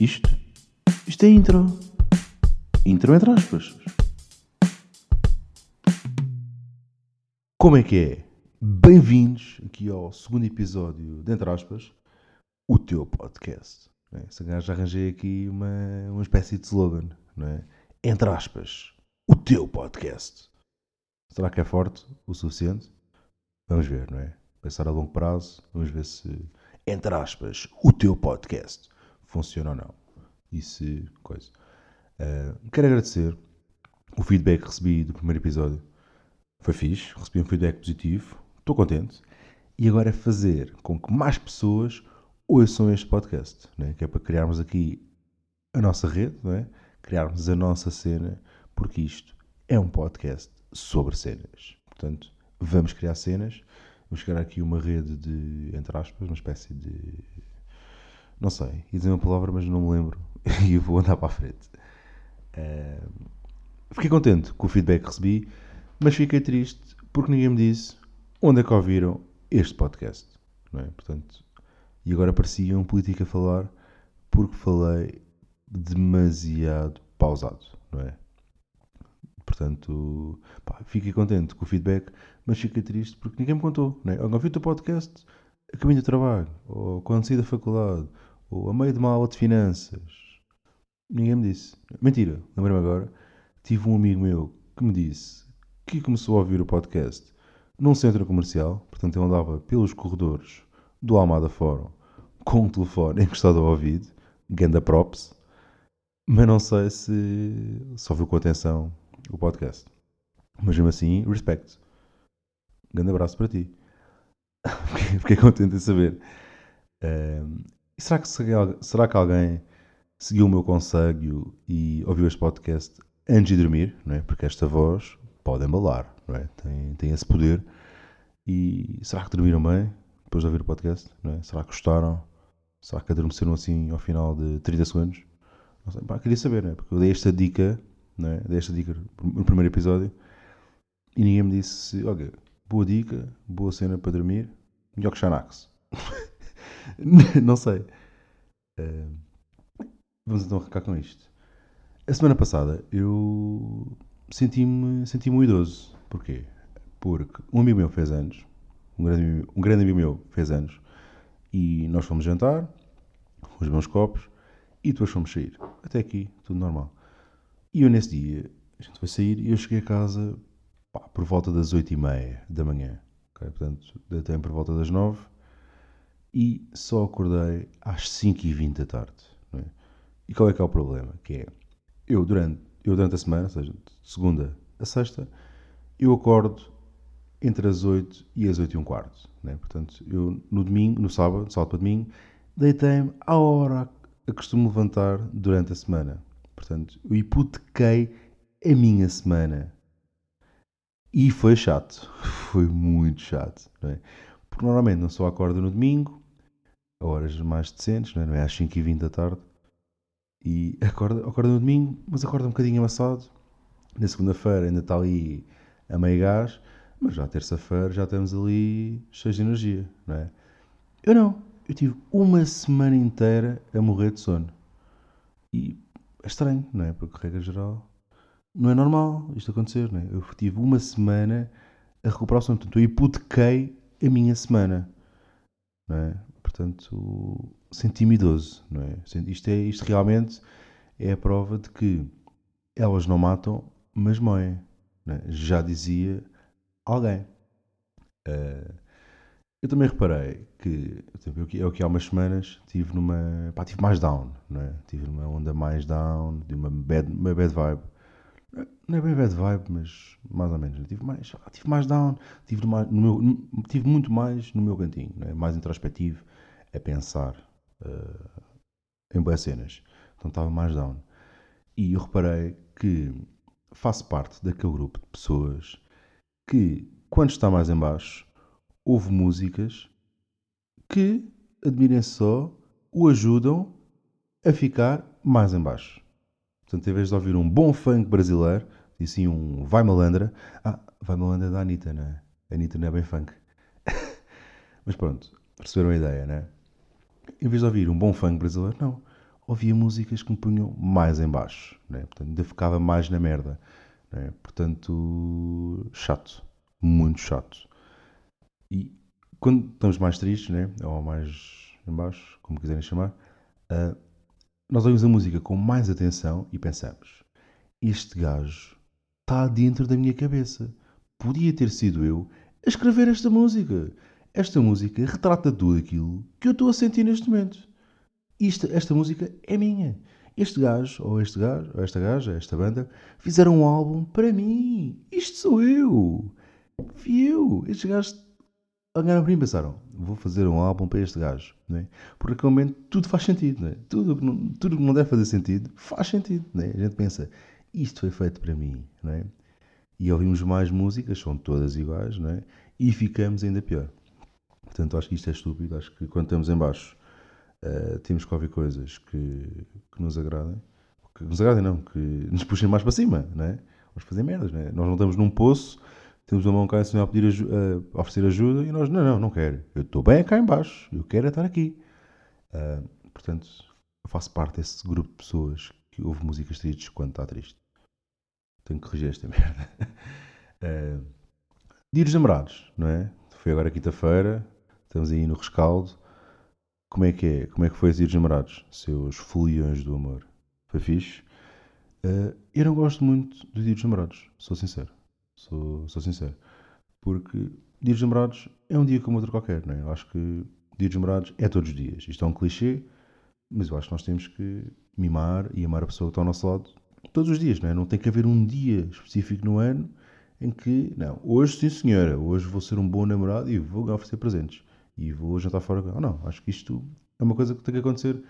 Isto? Isto é intro. Intro entre aspas. Como é que é? Bem-vindos aqui ao segundo episódio de Entre aspas, o teu podcast. É? Se já arranjei aqui uma, uma espécie de slogan, não é? Entre aspas, o teu podcast. Será que é forte o suficiente? Vamos ver, não é? Pensar a longo prazo, vamos ver se, entre aspas, o teu podcast funciona ou não. E se coisa. Uh, quero agradecer o feedback que recebi do primeiro episódio. Foi fixe, recebi um feedback positivo, estou contente. E agora é fazer com que mais pessoas ouçam este podcast, né? que é para criarmos aqui a nossa rede, não é? criarmos a nossa cena, porque isto é um podcast sobre cenas. Portanto, vamos criar cenas, vamos criar aqui uma rede de, entre aspas, uma espécie de. Não sei, ia dizer uma palavra, mas não me lembro e vou andar para a frente. Uh, fiquei contente com o feedback que recebi, mas fiquei triste porque ninguém me disse onde é que ouviram este podcast. Não é? Portanto, e agora parecia um político a falar porque falei demasiado pausado, não é? Portanto, pá, fiquei contente com o feedback, mas fiquei triste porque ninguém me contou. Né? Eu ouvi o teu podcast a caminho do trabalho, ou quando saí da faculdade, ou a meio de uma aula de finanças. Ninguém me disse. Mentira, lembrei-me agora. Tive um amigo meu que me disse que começou a ouvir o podcast num centro comercial, portanto ele andava pelos corredores do Almada Fórum com um telefone encostado ao ouvido, ganda props, mas não sei se só viu com atenção o podcast. Mas mesmo assim, respect. Um grande abraço para ti. Fiquei contente de saber. Será, que, será que alguém seguiu o meu conselho e ouviu este podcast antes de dormir? Não é? Porque esta voz pode embalar, não é? tem, tem esse poder. E será que dormiram bem depois de ouvir o podcast? Não é? Será que gostaram? Será que adormeceram assim ao final de 30 segundos? Não sei, pá, queria saber, não é? Porque eu dei esta dica não é? Dei esta dica no primeiro episódio e ninguém me disse: olha, boa dica, boa cena para dormir, melhor que Xanax. não sei. Uh, vamos então arrancar com isto. A semana passada eu senti-me senti, -me, idoso. Porquê? Porque um amigo meu fez anos, um grande, um grande amigo meu fez anos, e nós fomos jantar, com os meus copos, e depois fomos sair. Até aqui, tudo normal. E eu nesse dia, a gente foi sair e eu cheguei a casa pá, por volta das 8 e meia da manhã. Okay? Portanto, deitei por volta das 9 e só acordei às 5 e 20 da tarde. É? E qual é que é o problema? Que é, eu durante, eu durante a semana, ou seja, de segunda a sexta, eu acordo entre as 8 e as 8 e um quarto. É? Portanto, eu no domingo, no sábado, sábado para domingo, deitei-me à hora a costumo levantar durante a semana. Portanto, eu hipotequei a minha semana. E foi chato. Foi muito chato. Não é? Porque normalmente não só acordo no domingo, a horas mais decentes, não é, é às 5h20 da tarde. E acorda, acorda no domingo, mas acorda um bocadinho amassado. Na segunda-feira ainda está ali a meio gás, mas já terça-feira já estamos ali cheios de energia, não é? Eu não. Eu tive uma semana inteira a morrer de sono. E é estranho, não é? Porque, regra geral, não é normal isto acontecer, não é? Eu tive uma semana a recuperar o sono, portanto, eu hipotequei a minha semana, não é? Portanto, senti-me idoso, não é? Isto, é? isto realmente é a prova de que elas não matam, mas moem, é? Já dizia alguém. Uh, eu também reparei que, eu que há umas semanas tive numa. Pá, tive mais down, não é? Tive numa onda mais down, de uma bad, uma bad vibe. Não é bem bad vibe, mas mais ou menos. Tive mais, tive mais down, tive, no meu, tive muito mais no meu cantinho, é? mais introspectivo, a pensar uh, em boas cenas. Então estava mais down. E eu reparei que faço parte daquele grupo de pessoas que, quando está mais em baixo, houve músicas que, admirem só, o ajudam a ficar mais em baixo. Portanto, em vez de ouvir um bom funk brasileiro, e sim um Vai Malandra. Ah, Vai Malandra da Anitta, não é? A Anitta não é bem funk. Mas pronto, perceberam a ideia, não é? Em vez de ouvir um bom funk brasileiro, não. ouvia músicas que me punham mais em baixo, né? portanto, ainda ficava mais na merda. Né? Portanto, chato, muito chato. E quando estamos mais tristes, né? ou mais em baixo, como quiserem chamar, uh, nós ouvimos a música com mais atenção e pensamos: este gajo está dentro da minha cabeça. Podia ter sido eu a escrever esta música. Esta música retrata tudo aquilo que eu estou a sentir neste momento. Isto, esta música é minha. Este gajo, ou este gajo, ou esta gaja, esta banda, fizeram um álbum para mim. Isto sou eu. Fui eu. Estes gajos olharam para mim e pensaram: vou fazer um álbum para este gajo. Não é? Porque momento tudo faz sentido. Não é? tudo, que não, tudo que não deve fazer sentido faz sentido. Não é? A gente pensa: isto foi feito para mim. Não é? E ouvimos mais músicas, são todas iguais, não é? e ficamos ainda pior. Portanto, acho que isto é estúpido. Acho que quando estamos em baixo uh, temos que ouvir coisas que, que nos agradem. Que nos agradem, não, que nos puxem mais para cima, não é? Vamos fazer merdas, não é? Nós não estamos num poço, temos uma mão cá em cima a, pedir aju a oferecer ajuda e nós, não, não, não quero. Eu estou bem cá em baixo, eu quero é estar aqui. Uh, portanto, eu faço parte desse grupo de pessoas que ouve músicas tristes quando está triste. Tenho que corrigir esta merda. Uh, dia dos namorados, não é? Foi agora quinta-feira, estamos aí no rescaldo. Como é que é? Como é que foi esse dia dos namorados? Seus foliões do amor. Foi fixe? Uh, eu não gosto muito do dia dos namorados, sou sincero. Sou, sou sincero. Porque dia dos namorados é um dia como outro qualquer, não é? Eu acho que dia dos namorados é todos os dias. Isto é um clichê, mas eu acho que nós temos que mimar e amar a pessoa que está ao nosso lado todos os dias, não é? Não tem que haver um dia específico no ano em que, não, hoje sim senhora, hoje vou ser um bom namorado e vou oferecer presentes e vou jantar fora. Não, não, acho que isto é uma coisa que tem que acontecer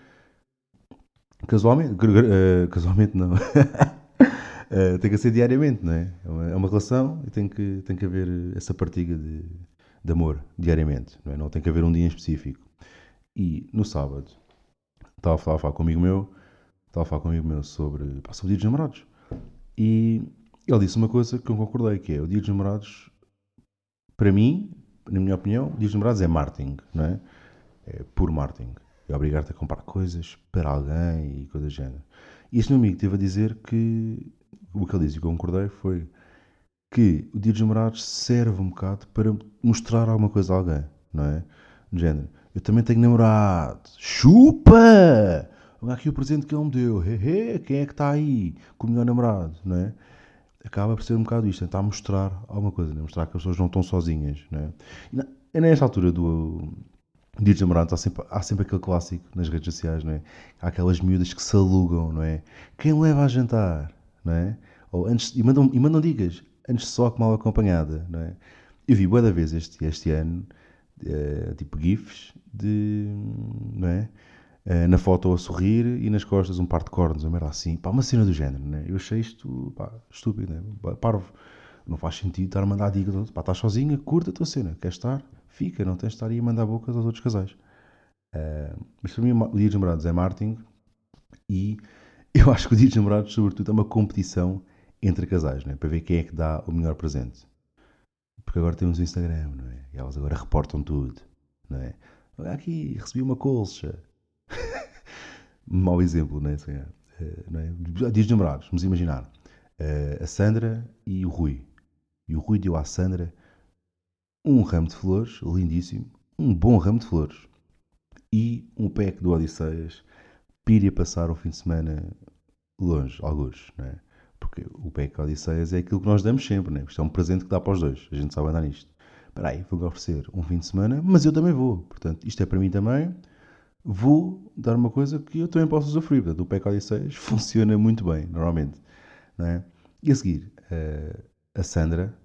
casualmente. Uh, casualmente não. uh, tem que ser diariamente, não é? É uma, é uma, relação e tem que, tem que haver essa partilha de, de amor diariamente, não é? Não tem que haver um dia em específico. E no sábado, estava a falar, a falar com um amigo meu, estava a falar meu sobre, pá, sobre o dia dos namorados. E ele disse uma coisa que eu concordei, que é o Dia dos Namorados, para mim, na minha opinião, o Dia dos Namorados é marketing, não é? É puro marketing. É obrigar-te a comprar coisas para alguém e coisas do género. E este meu amigo teve a dizer que o que ele disse e concordei foi que o Dia dos Namorados serve um bocado para mostrar alguma coisa a alguém, não é? Do género, eu também tenho namorado, chupa! Olha aqui o presente que ele me deu, hehe, quem é que está aí com o melhor namorado, não é? acaba por ser um bocado isto, tentar mostrar alguma coisa, né? mostrar que as pessoas não estão sozinhas. Né? E nesta altura do Dia dos Namorados há sempre, há sempre aquele clássico nas redes sociais, não é? Há aquelas miúdas que se alugam, não é? Quem leva a jantar, não é? Ou antes, e, mandam, e mandam dicas, antes só que mal acompanhada, não é? Eu vi boa da vez este, este ano, uh, tipo GIFs, de, não é? Eh, na foto a sorrir e nas costas um par de cornos, uma merda assim, pá, uma cena do género, né? Eu achei isto, pá, estúpido, né? Parvo. Não faz sentido estar a mandar dicas, pá, estás sozinha, curta a tua cena, queres estar? Fica, não tens de estar aí a mandar bocas aos outros casais. Uh, mas para mim, o Dia dos Namorados é marketing e eu acho que o Dia dos Namorados, sobretudo, é uma competição entre casais, né? para ver quem é que dá o melhor presente. Porque agora temos o Instagram, não é? E elas agora reportam tudo, não é? Aqui, recebi uma colcha, mau exemplo, não é? Assim, é, não é? Dias dos namorados, vamos imaginar. Uh, a Sandra e o Rui. E o Rui deu à Sandra um ramo de flores, lindíssimo, um bom ramo de flores. E um pack do Odisseias para ir passar um fim de semana longe, alguns, não é? Porque o pack Odisseias é aquilo que nós damos sempre, não é? Isto é um presente que dá para os dois, a gente sabe andar nisto. Espera aí, vou oferecer um fim de semana, mas eu também vou. Portanto, isto é para mim também, vou dar uma coisa que eu também posso usufruir. Portanto, o PEC Odisseias funciona muito bem, normalmente. Não é? E a seguir, a Sandra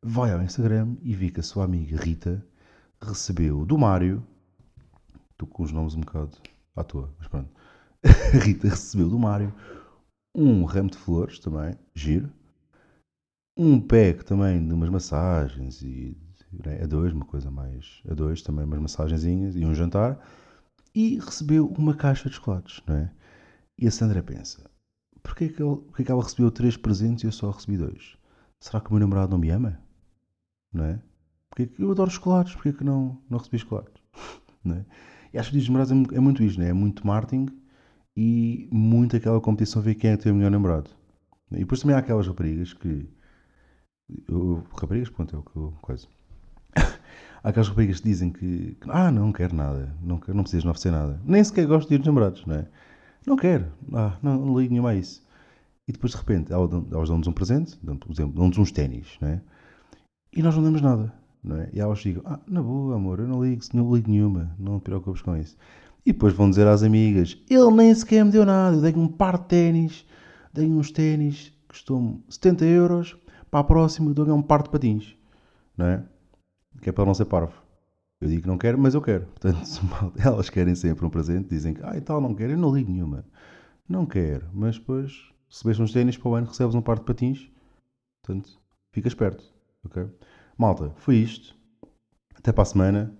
vai ao Instagram e vê que a sua amiga Rita recebeu do Mário, estou com os nomes um bocado à toa, mas pronto. A Rita recebeu do Mário um ramo de flores também, giro, um pack também de umas massagens e né, a dois, uma coisa mais a dois também, umas massagenzinhas e um jantar e recebeu uma caixa de chocolates, não é? E a Sandra pensa: porquê que, porquê que ela recebeu três presentes e eu só recebi dois? Será que o meu namorado não me ama? Não é? Porque que eu adoro chocolates, porquê que não, não recebi chocolates? não é? E acho que os namorados é, é muito isto, não é? É muito marketing e muito aquela competição ver quem é que tem melhor namorado. E depois também há aquelas raparigas que. Eu, raparigas, pronto, é o que eu. Coisa. há aquelas raparigas que dizem que. que, Ah, não quero nada, não, quero, não precisas não oferecer nada. Nem sequer gosto de ir dos namorados, não é? Não quero, ah, não, não ligo nenhuma a isso. E depois de repente elas dão- elas dão-nos um presente, dão-nos uns ténis, não é? E nós não damos nada, não é? E elas ficam, ah, na boa, amor, eu não ligo, não ligo nenhuma, não te preocupes com isso. E depois vão dizer às amigas, ele nem sequer me deu nada, eu dei-lhe um par de ténis, dei-lhe uns ténis, custou-me 70 euros, para a próxima dou-lhe um par de patins, não é? Que é para não ser parvo. Eu digo que não quero, mas eu quero. Portanto, elas querem sempre um presente, dizem que, ah, e tal, não quero, eu não ligo nenhuma. Não quero, mas depois, se recebes uns ténis para o ano, recebes um par de patins, portanto, fica esperto, ok? Malta, foi isto. Até para a semana